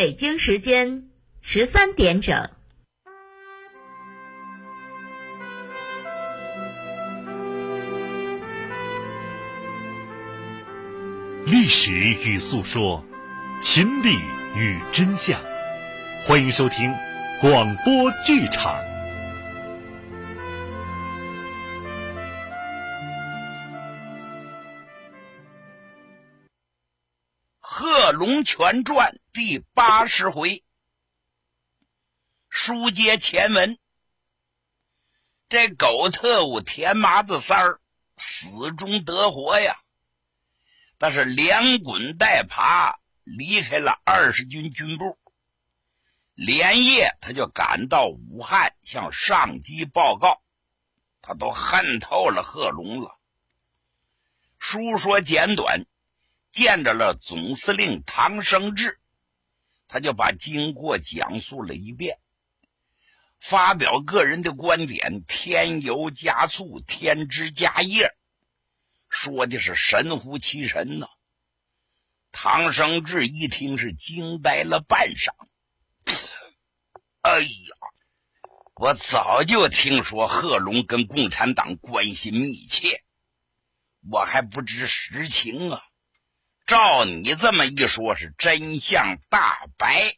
北京时间十三点整。历史与诉说，情理与真相，欢迎收听广播剧场。《龙泉传》第八十回，书接前文。这狗特务田麻子三儿死中得活呀！但是连滚带爬离开了二十军军部，连夜他就赶到武汉向上级报告，他都恨透了贺龙了。书说简短，见着了总司令唐生智，他就把经过讲述了一遍，发表个人的观点，添油加醋，添枝加叶。说的是神乎其神呐！唐生智一听是惊呆了半晌。哎呀，我早就听说贺龙跟共产党关系密切，我还不知实情啊！照你这么一说，是真相大白。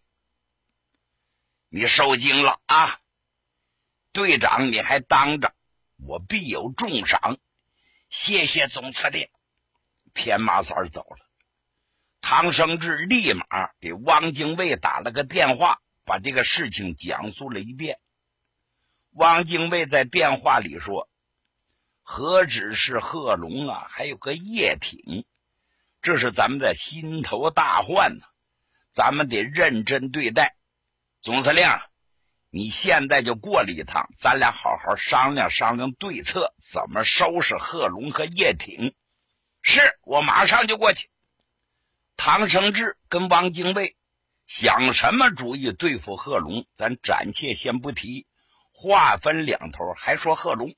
你受惊了啊，队长，你还当着，我必有重赏。谢谢总司令，田麻三儿走了。唐生智立马给汪精卫打了个电话，把这个事情讲述了一遍。汪精卫在电话里说：“何止是贺龙啊，还有个叶挺，这是咱们的心头大患呢，咱们得认真对待。”总司令。你现在就过来一趟，咱俩好好商量商量对策，怎么收拾贺龙和叶挺？是我马上就过去。唐生智跟汪精卫想什么主意对付贺龙？咱暂且先不提，话分两头，还说贺龙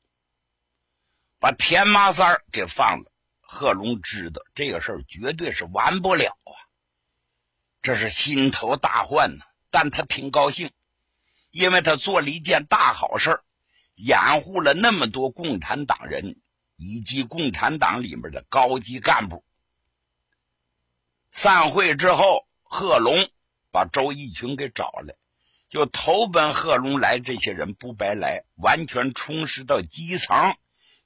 把田麻三给放了。贺龙知道这个事儿绝对是完不了啊，这是心头大患呢，但他挺高兴。因为他做了一件大好事掩护了那么多共产党人以及共产党里面的高级干部。散会之后，贺龙把周逸群给找来，就投奔贺龙来。这些人不白来，完全充实到基层，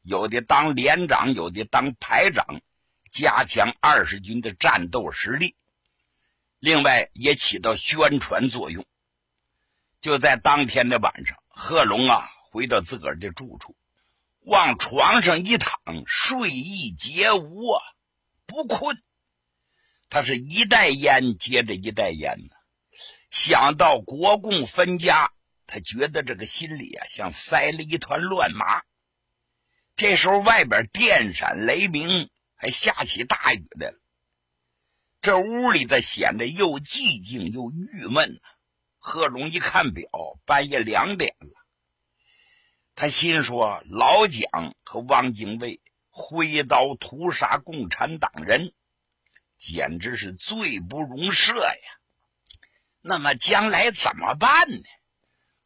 有的当连长，有的当排长，加强二十军的战斗实力。另外，也起到宣传作用。就在当天的晚上，贺龙啊回到自个儿的住处，往床上一躺，睡意皆无啊，不困。他是一袋烟接着一袋烟呢，想到国共分家，他觉得这个心里啊像塞了一团乱麻。这时候外边电闪雷鸣，还下起大雨来了，这屋里的显得又寂静又郁闷。贺龙一看表，半夜两点了。他心说：“老蒋和汪精卫挥刀屠杀共产党人，简直是罪不容赦呀！那么将来怎么办呢？”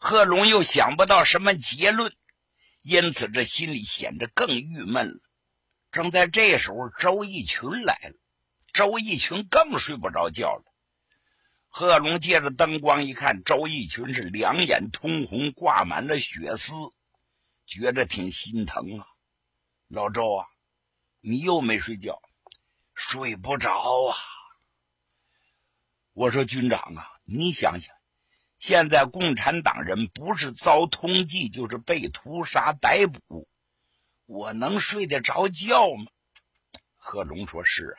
贺龙又想不到什么结论，因此这心里显得更郁闷了。正在这时候，周逸群来了，周逸群更睡不着觉了。贺龙借着灯光一看，周逸群是两眼通红，挂满了血丝，觉着挺心疼啊。老周啊，你又没睡觉，睡不着啊。我说军长啊，你想想，现在共产党人不是遭通缉，就是被屠杀逮捕，我能睡得着觉吗？贺龙说：“是啊。”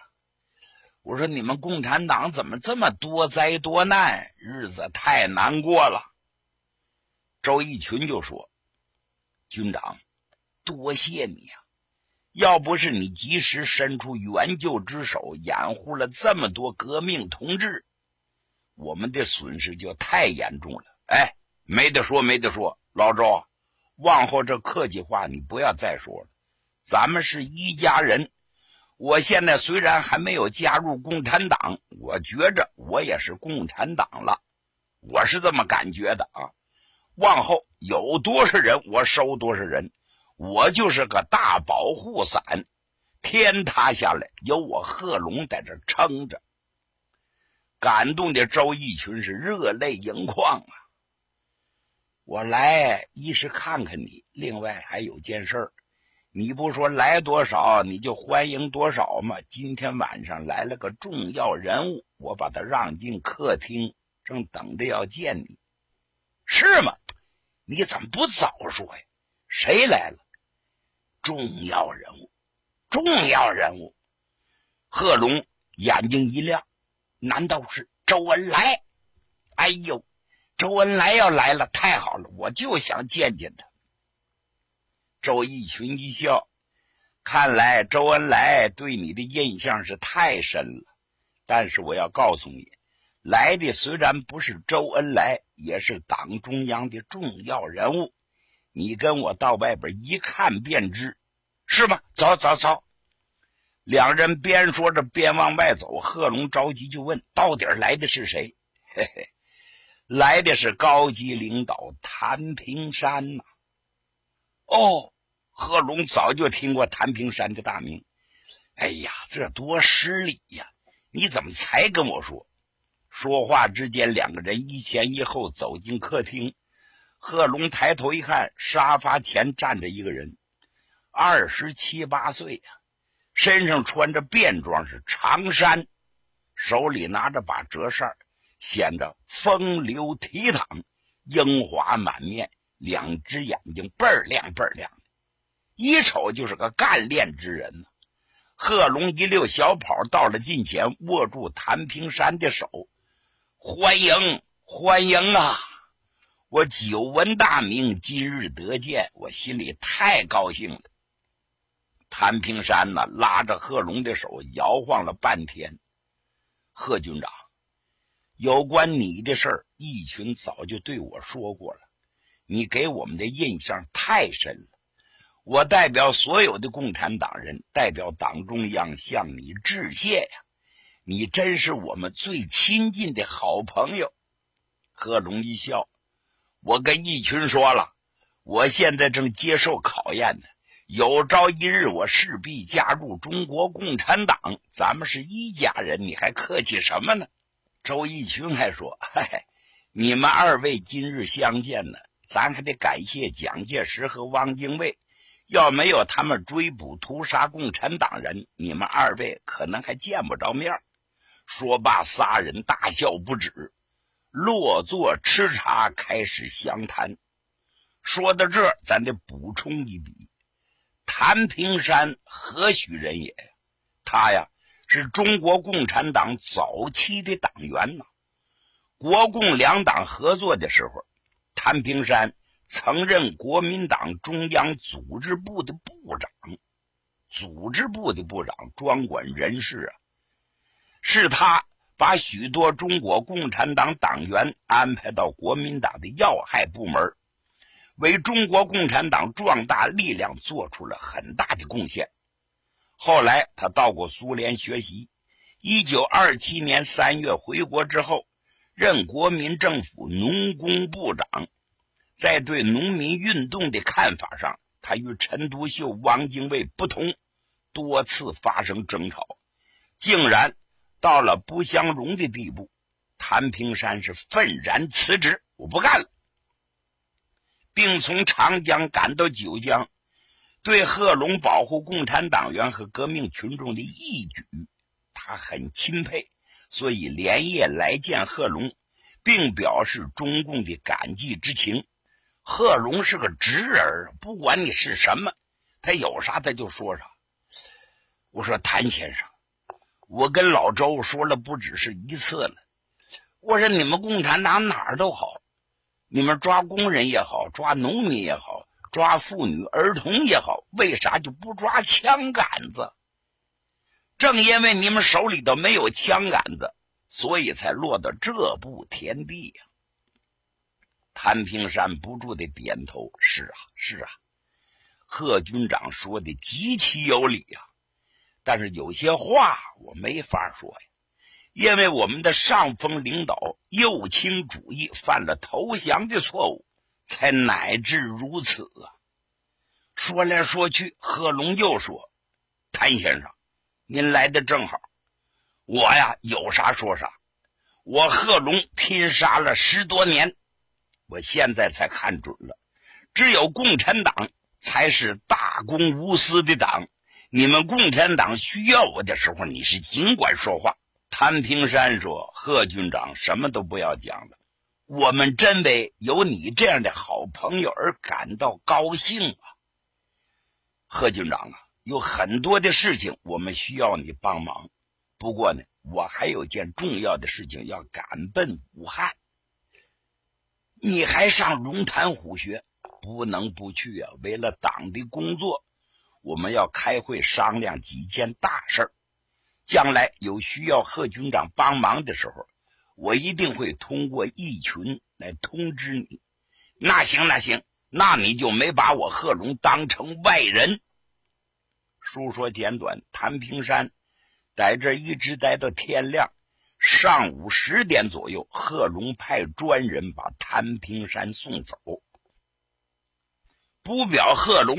我说：“你们共产党怎么这么多灾多难，日子太难过了。”周逸群就说：“军长，多谢你呀！要不是你及时伸出援救之手，掩护了这么多革命同志，我们的损失就太严重了。”哎，没得说，没得说，老周，往后这客气话你不要再说了，咱们是一家人。我现在虽然还没有加入共产党，我觉着我也是共产党了，我是这么感觉的啊。往后有多少人，我收多少人，我就是个大保护伞，天塌下来有我贺龙在这撑着。感动的周逸群是热泪盈眶啊！我来一是看看你，另外还有件事儿，你不说来多少你就欢迎多少吗？今天晚上来了个重要人物，我把他让进客厅，正等着要见你，是吗？你怎么不早说呀？谁来了？重要人物，重要人物。贺龙眼睛一亮，难道是周恩来？哎呦，周恩来要来了，太好了，我就想见见他。周逸群一笑，看来周恩来对你的印象是太深了。但是我要告诉你。来的虽然不是周恩来，也是党中央的重要人物。你跟我到外边一看便知，是吗？走走走。两人边说着边往外走。贺龙着急就问：“到底来的是谁？”嘿嘿，来的是高级领导谭平山呐。哦，贺龙早就听过谭平山的大名。哎呀，这多失礼呀！你怎么才跟我说？说话之间，两个人一前一后走进客厅。贺龙抬头一看，沙发前站着一个人，二十七八岁呀，身上穿着便装，是长衫，手里拿着把折扇，显得风流倜傥，英华满面，两只眼睛倍儿亮倍儿亮的，一瞅就是个干练之人呢。贺龙一溜小跑到了近前，握住谭平山的手。欢迎欢迎啊！我久闻大名，今日得见，我心里太高兴了。谭平山呢，拉着贺龙的手摇晃了半天。贺军长，有关你的事儿，义群早就对我说过了，你给我们的印象太深了。我代表所有的共产党人，代表党中央向你致谢呀。你真是我们最亲近的好朋友，贺龙一笑。我跟义群说了，我现在正接受考验呢。有朝一日，我势必加入中国共产党。咱们是一家人，你还客气什么呢？周逸群还说：“嘿嘿，你们二位今日相见呢，咱还得感谢蒋介石和汪精卫。要没有他们追捕屠杀共产党人，你们二位可能还见不着面。”说罢，仨人大笑不止，落座吃茶，开始详谈。说到这儿，咱得补充一笔：谭平山何许人也？他呀，是中国共产党早期的党员呐。国共两党合作的时候，谭平山曾任国民党中央组织部的部长，组织部的部长专管人事啊。是他把许多中国共产党党员安排到国民党的要害部门，为中国共产党壮大力量做出了很大的贡献。后来他到过苏联学习，一九二七年三月回国之后，任国民政府农工部长。在对农民运动的看法上，他与陈独秀、汪精卫不同，多次发生争吵，竟然。到了不相容的地步，谭平山是愤然辞职，我不干了，并从长江赶到九江，对贺龙保护共产党员和革命群众的义举，他很钦佩，所以连夜来见贺龙，并表示中共的感激之情。贺龙是个直人，不管你是什么，他有啥他就说啥。我说谭先生。我跟老周说了不只是一次了，我说你们共产党哪儿都好，你们抓工人也好，抓农民也好，抓妇女儿童也好，为啥就不抓枪杆子？正因为你们手里头没有枪杆子，所以才落到这步田地呀。谭平山不住的点头：“是啊，是啊，贺军长说的极其有理呀。”但是有些话我没法说呀。因为我们的上峰领导右倾主义犯了投降的错误，才乃至如此啊！说来说去，贺龙又说：“谭先生，您来的正好，我呀有啥说啥。我贺龙拼杀了十多年，我现在才看准了，只有共产党才是大公无私的党。你们共产党需要我的时候，你是尽管说话。”谭平山说：“贺军长，什么都不要讲了，我们真为有你这样的好朋友而感到高兴啊！贺军长啊，有很多的事情我们需要你帮忙，不过呢，我还有件重要的事情要赶奔武汉。你还上龙潭虎穴，不能不去啊！为了党的工作，我们要开会商量几件大事儿。”将来有需要贺军长帮忙的时候，我一定会通过义群来通知你。那行，那行，那你就没把我贺龙当成外人。书说简短，谭平山在这一直待到天亮。上午十点左右，贺龙派专人把谭平山送走。不表贺龙，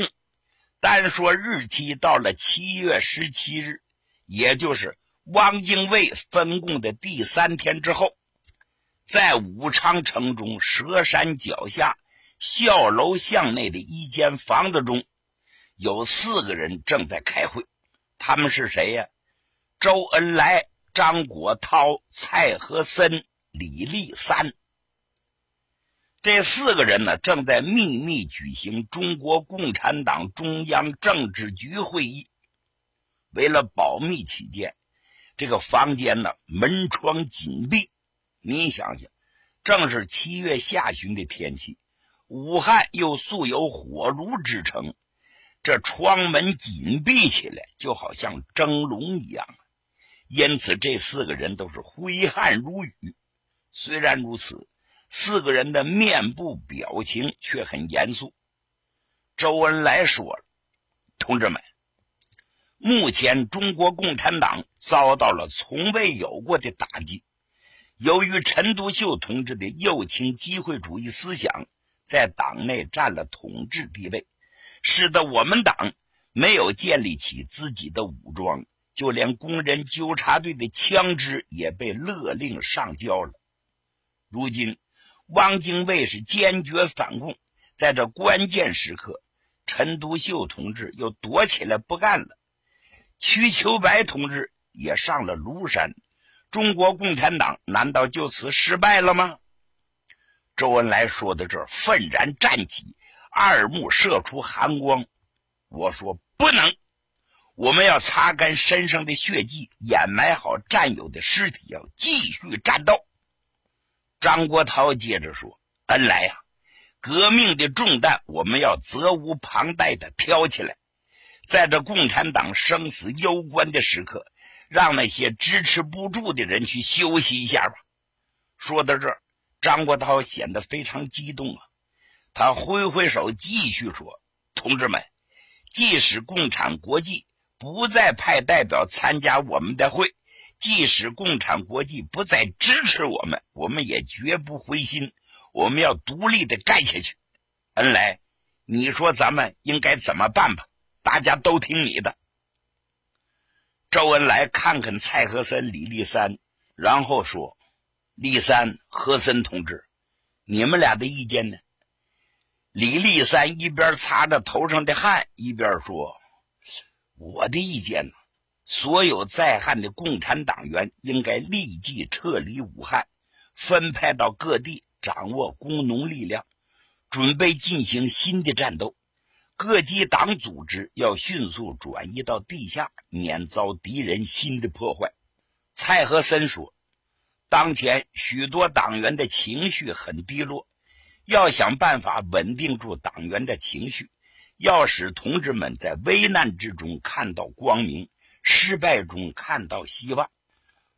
单说日期到了七月十七日。也就是汪精卫分共的第三天之后，在武昌城中蛇山脚下孝楼巷内的一间房子中，有四个人正在开会。他们是谁呀？周恩来、张国焘、蔡和森、李立三。这四个人呢，正在秘密举行中国共产党中央政治局会议。为了保密起见，这个房间呢门窗紧闭。你想想，正是七月下旬的天气，武汉又素有火炉之称，这窗门紧闭起来，就好像蒸笼一样。因此，这四个人都是挥汗如雨。虽然如此，四个人的面部表情却很严肃。周恩来说了：“同志们。”目前，中国共产党遭到了从未有过的打击。由于陈独秀同志的右倾机会主义思想在党内占了统治地位，使得我们党没有建立起自己的武装，就连工人纠察队的枪支也被勒令上交了。如今，汪精卫是坚决反共，在这关键时刻，陈独秀同志又躲起来不干了。瞿秋白同志也上了庐山，中国共产党难道就此失败了吗？周恩来说到这，愤然站起，二目射出寒光。我说不能，我们要擦干身上的血迹，掩埋好战友的尸体，要继续战斗。张国焘接着说：“恩来呀，革命的重担，我们要责无旁贷的挑起来。”在这共产党生死攸关的时刻，让那些支持不住的人去休息一下吧。说到这儿，张国焘显得非常激动啊，他挥挥手，继续说：“同志们，即使共产国际不再派代表参加我们的会，即使共产国际不再支持我们，我们也绝不灰心，我们要独立的干下去。恩来，你说咱们应该怎么办吧？”大家都听你的。周恩来看看蔡和森、李立三，然后说：“立三、和森同志，你们俩的意见呢？”李立三一边擦着头上的汗，一边说：“我的意见呢，所有在汉的共产党员应该立即撤离武汉，分派到各地，掌握工农力量，准备进行新的战斗。”各级党组织要迅速转移到地下，免遭敌人新的破坏。蔡和森说：“当前许多党员的情绪很低落，要想办法稳定住党员的情绪，要使同志们在危难之中看到光明，失败中看到希望。”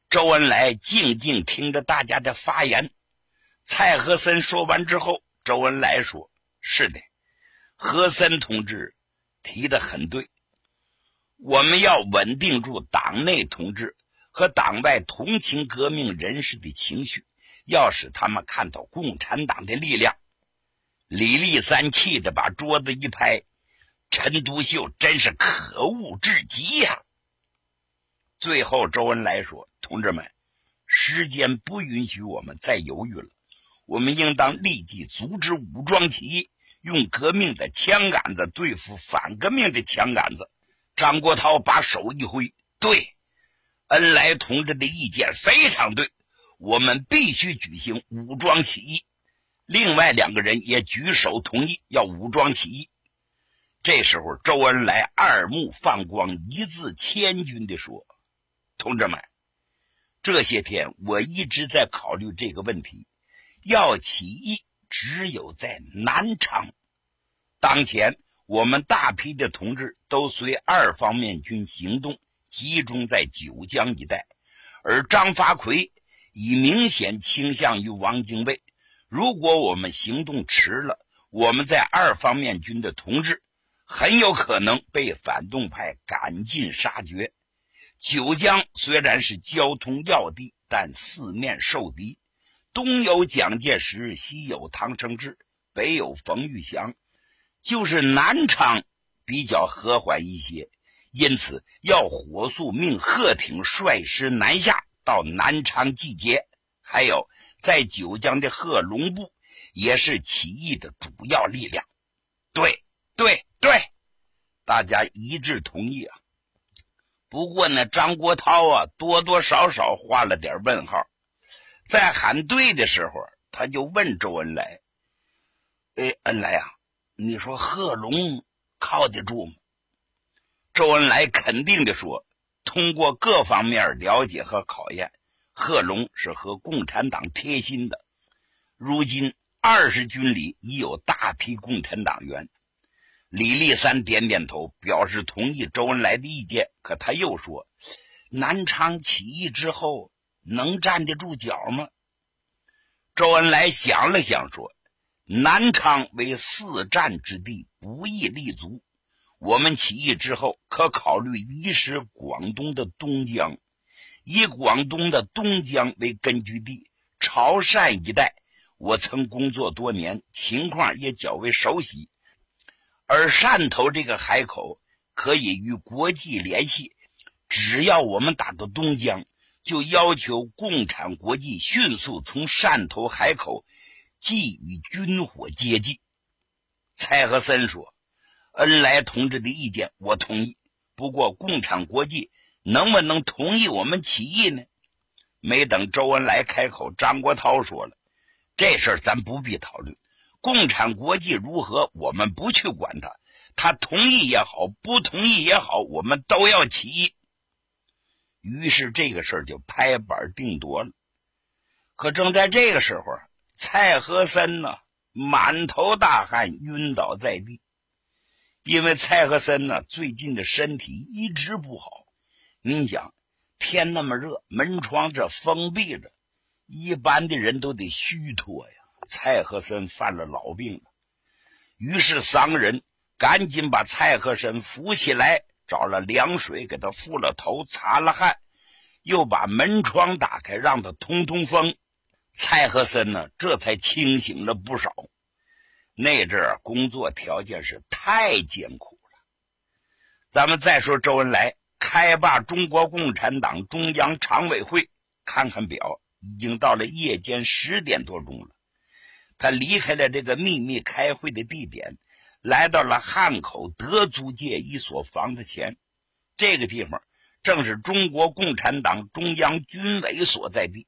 周恩来静静听着大家的发言。蔡和森说完之后，周恩来说：“是的。”和森同志提的很对，我们要稳定住党内同志和党外同情革命人士的情绪，要使他们看到共产党的力量。李立三气得把桌子一拍：“陈独秀真是可恶至极呀！”最后，周恩来说：“同志们，时间不允许我们再犹豫了，我们应当立即阻止武装起义。”用革命的枪杆子对付反革命的枪杆子。张国焘把手一挥：“对，恩来同志的意见非常对，我们必须举行武装起义。”另外两个人也举手同意要武装起义。这时候，周恩来二目放光，一字千钧地说：“同志们，这些天我一直在考虑这个问题，要起义。”只有在南昌，当前我们大批的同志都随二方面军行动，集中在九江一带，而张发奎已明显倾向于汪精卫。如果我们行动迟了，我们在二方面军的同志很有可能被反动派赶尽杀绝。九江虽然是交通要地，但四面受敌。东有蒋介石，西有唐承志，北有冯玉祥，就是南昌比较和缓一些，因此要火速命贺挺率师南下到南昌集结。还有在九江的贺龙部也是起义的主要力量。对对对，大家一致同意啊。不过呢，张国焘啊，多多少少画了点问号。在喊对的时候，他就问周恩来：“哎，恩来啊，你说贺龙靠得住吗？”周恩来肯定的说：“通过各方面了解和考验，贺龙是和共产党贴心的。如今二十军里已有大批共产党员。”李立三点点头，表示同意周恩来的意见。可他又说：“南昌起义之后。”能站得住脚吗？周恩来想了想，说：“南昌为四战之地，不易立足。我们起义之后，可考虑移师广东的东江，以广东的东江为根据地。潮汕一带，我曾工作多年，情况也较为熟悉。而汕头这个海口可以与国际联系，只要我们打到东江。”就要求共产国际迅速从汕头海口寄予军火接济。蔡和森说：“恩来同志的意见我同意，不过共产国际能不能同意我们起义呢？”没等周恩来开口，张国焘说了：“这事儿咱不必讨论，共产国际如何，我们不去管他，他同意也好，不同意也好，我们都要起义。”于是这个事儿就拍板定夺了。可正在这个时候，蔡和森呢满头大汗，晕倒在地。因为蔡和森呢最近的身体一直不好。您想，天那么热，门窗这封闭着，一般的人都得虚脱呀。蔡和森犯了老病了。于是桑人赶紧把蔡和森扶起来。找了凉水给他敷了头，擦了汗，又把门窗打开，让他通通风。蔡和森呢，这才清醒了不少。那阵儿工作条件是太艰苦了。咱们再说周恩来开罢中国共产党中央常委会，看看表，已经到了夜间十点多钟了。他离开了这个秘密开会的地点。来到了汉口德租界一所房子前，这个地方正是中国共产党中央军委所在地。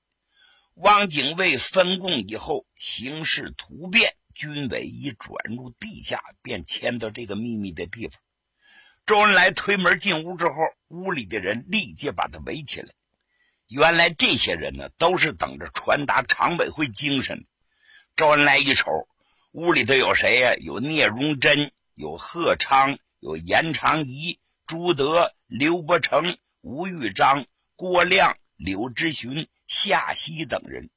汪精卫分共以后，形势突变，军委一转入地下，便迁到这个秘密的地方。周恩来推门进屋之后，屋里的人立即把他围起来。原来这些人呢，都是等着传达常委会精神。周恩来一瞅。屋里头有谁呀？有聂荣臻，有贺昌，有严长仪、朱德、刘伯承、吴玉章、郭亮、柳之勋、夏曦等人。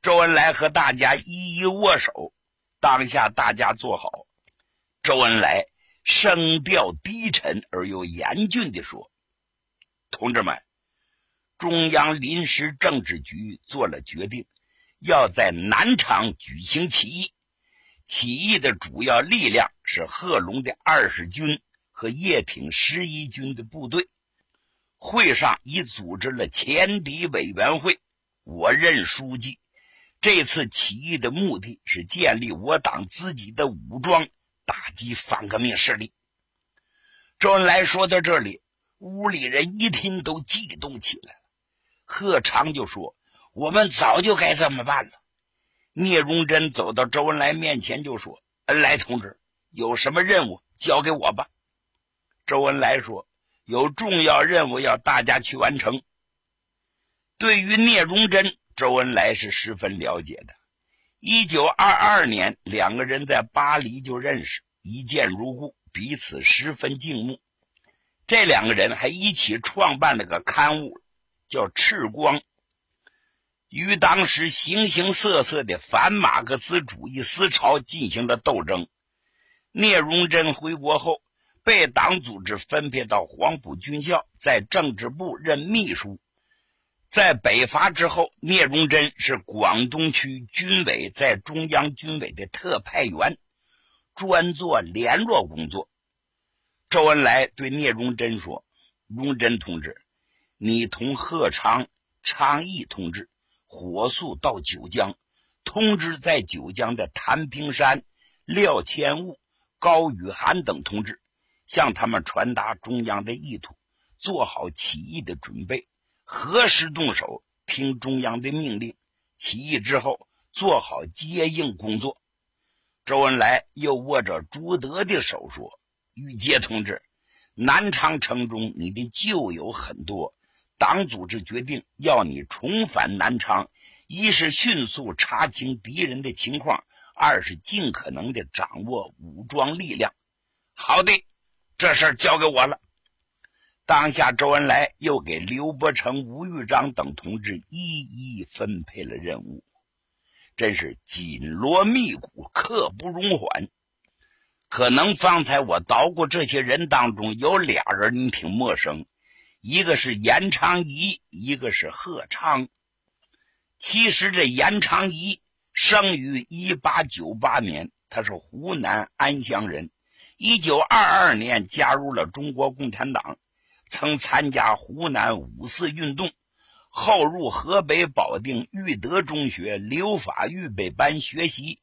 周恩来和大家一一握手。当下大家坐好。周恩来声调低沉而又严峻地说：“同志们，中央临时政治局做了决定，要在南昌举行起义。起义的主要力量是贺龙的二十军和叶挺十一军的部队。会上已组织了前敌委员会，我任书记。这次起义的目的是建立我党自己的武装，打击反革命势力。周恩来说到这里，屋里人一听都激动起来了。贺长就说：“我们早就该这么办了。”聂荣臻走到周恩来面前就说：“恩来同志，有什么任务交给我吧。”周恩来说：“有重要任务要大家去完成。”对于聂荣臻，周恩来是十分了解的。一九二二年，两个人在巴黎就认识，一见如故。彼此十分敬慕，这两个人还一起创办了个刊物，叫《赤光》，与当时形形色色的反马克思主义思潮进行了斗争。聂荣臻回国后，被党组织分配到黄埔军校，在政治部任秘书。在北伐之后，聂荣臻是广东区军委在中央军委的特派员。专做联络工作。周恩来对聂荣臻说：“荣臻同志，你同贺昌、昌义同志火速到九江，通知在九江的谭平山、廖千悟、高雨涵等同志，向他们传达中央的意图，做好起义的准备，何时动手，听中央的命令。起义之后，做好接应工作。”周恩来又握着朱德的手说：“玉阶同志，南昌城中你的旧友很多，党组织决定要你重返南昌，一是迅速查清敌人的情况，二是尽可能的掌握武装力量。”好的，这事儿交给我了。当下，周恩来又给刘伯承、吴玉章等同志一一分配了任务。真是紧锣密鼓，刻不容缓。可能方才我捣鼓这些人当中有俩人你挺陌生，一个是严昌仪，一个是贺昌。其实这严昌仪生于一八九八年，他是湖南安乡人。一九二二年加入了中国共产党，曾参加湖南五四运动。后入河北保定育德中学留法预备班学习。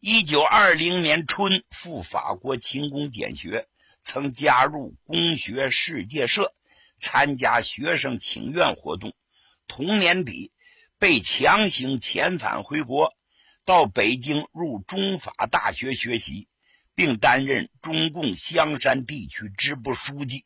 一九二零年春赴法国勤工俭学，曾加入工学世界社，参加学生请愿活动。同年底被强行遣返回国，到北京入中法大学学习，并担任中共香山地区支部书记。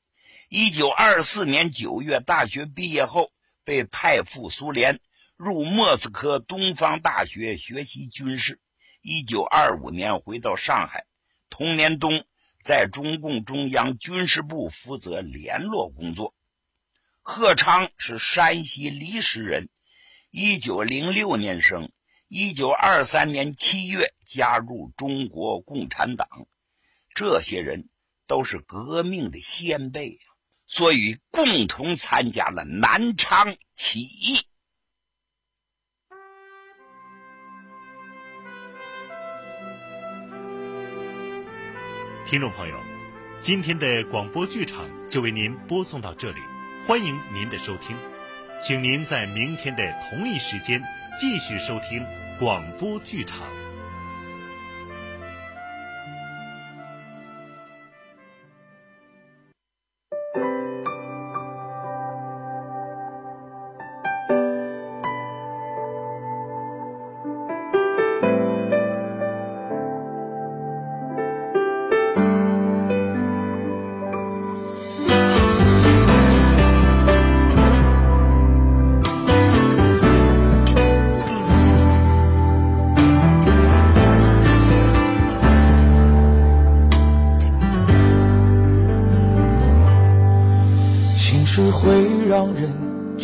一九二四年九月大学毕业后。被派赴苏联，入莫斯科东方大学学习军事。一九二五年回到上海，同年冬在中共中央军事部负责联络工作。贺昌是山西离石人，一九零六年生，一九二三年七月加入中国共产党。这些人都是革命的先辈。所以，共同参加了南昌起义。听众朋友，今天的广播剧场就为您播送到这里，欢迎您的收听，请您在明天的同一时间继续收听广播剧场。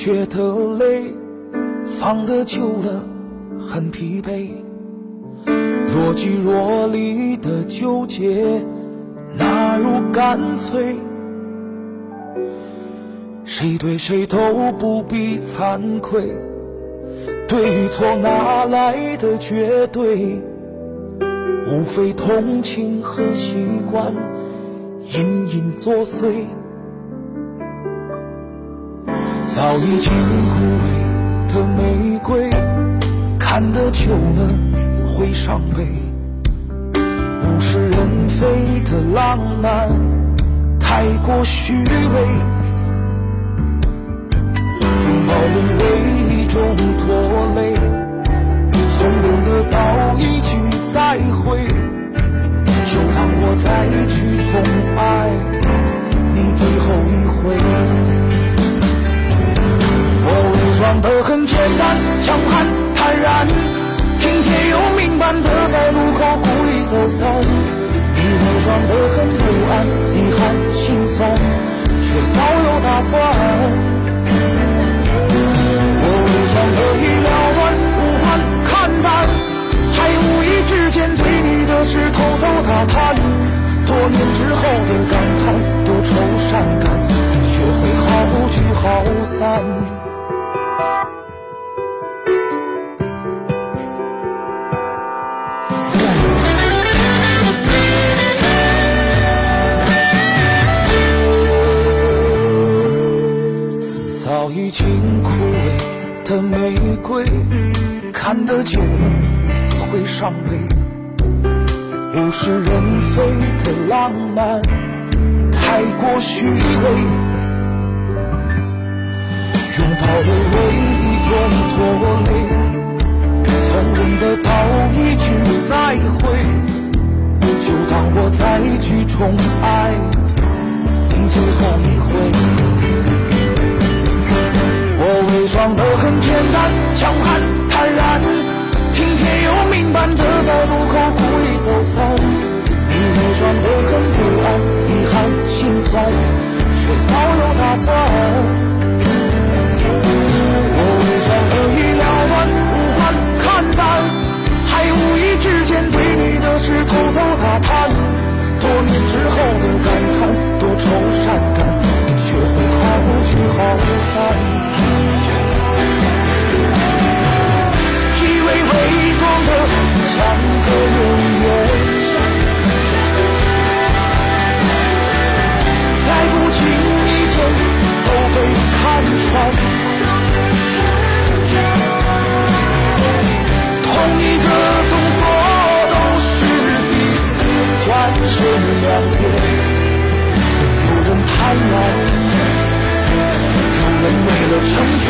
觉得累，放得久了很疲惫，若即若离的纠结，哪如干脆？谁对谁都不必惭愧。对与错哪来的绝对？无非同情和习惯隐隐作祟。早已经枯萎的玫瑰，看得久了会伤悲。物是人非的浪漫，太过虚伪。拥抱沦为一种拖累，从容的道一句再会，就当我再去宠爱你最后一回。装的很简单，强悍坦然，听天由命般的在路口故意走散。你伪装的很不安，遗憾心酸，却早有打算。我伪装的已了已经枯萎的玫瑰，看得久了会伤悲。物是人非的浪漫，太过虚伪。拥抱沦为一种拖累，从容得到一句再会，就当我再去宠爱你最后一回。装得很不安，遗憾心酸，却早有打算。我伪装得已了断，无关看淡，还无意之间对你的事偷偷打探。多年之后的感叹，多愁善感，学会好聚好散。以为伪装的像个永远，穿。同一个动作都是彼此转身两边，有人贪婪，有人为了成全。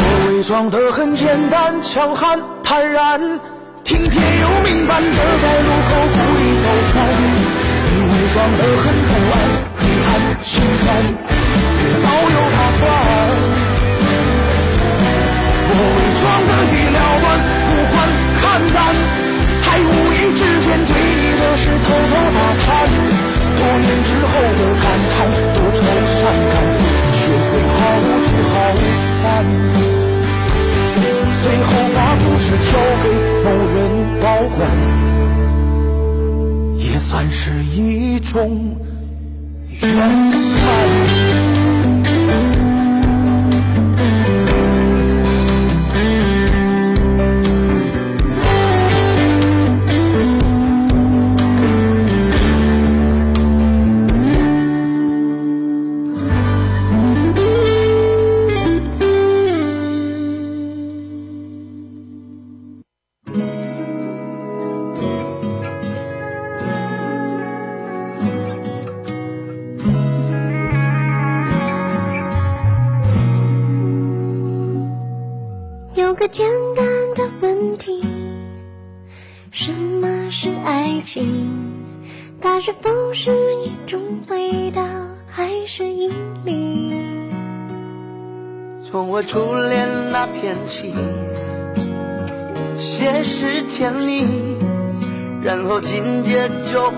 我伪装得很简单，强悍坦然，听天由命般的在路口故意走散。你伪装得很不安，看心酸，却早有打算。我伪装的已了断，无关看淡，还无意之间对你的事偷偷打探。多年之后的感叹，多愁善感，学会好聚好散。最后把故事交给某人保管，也算是一种圆然后紧接就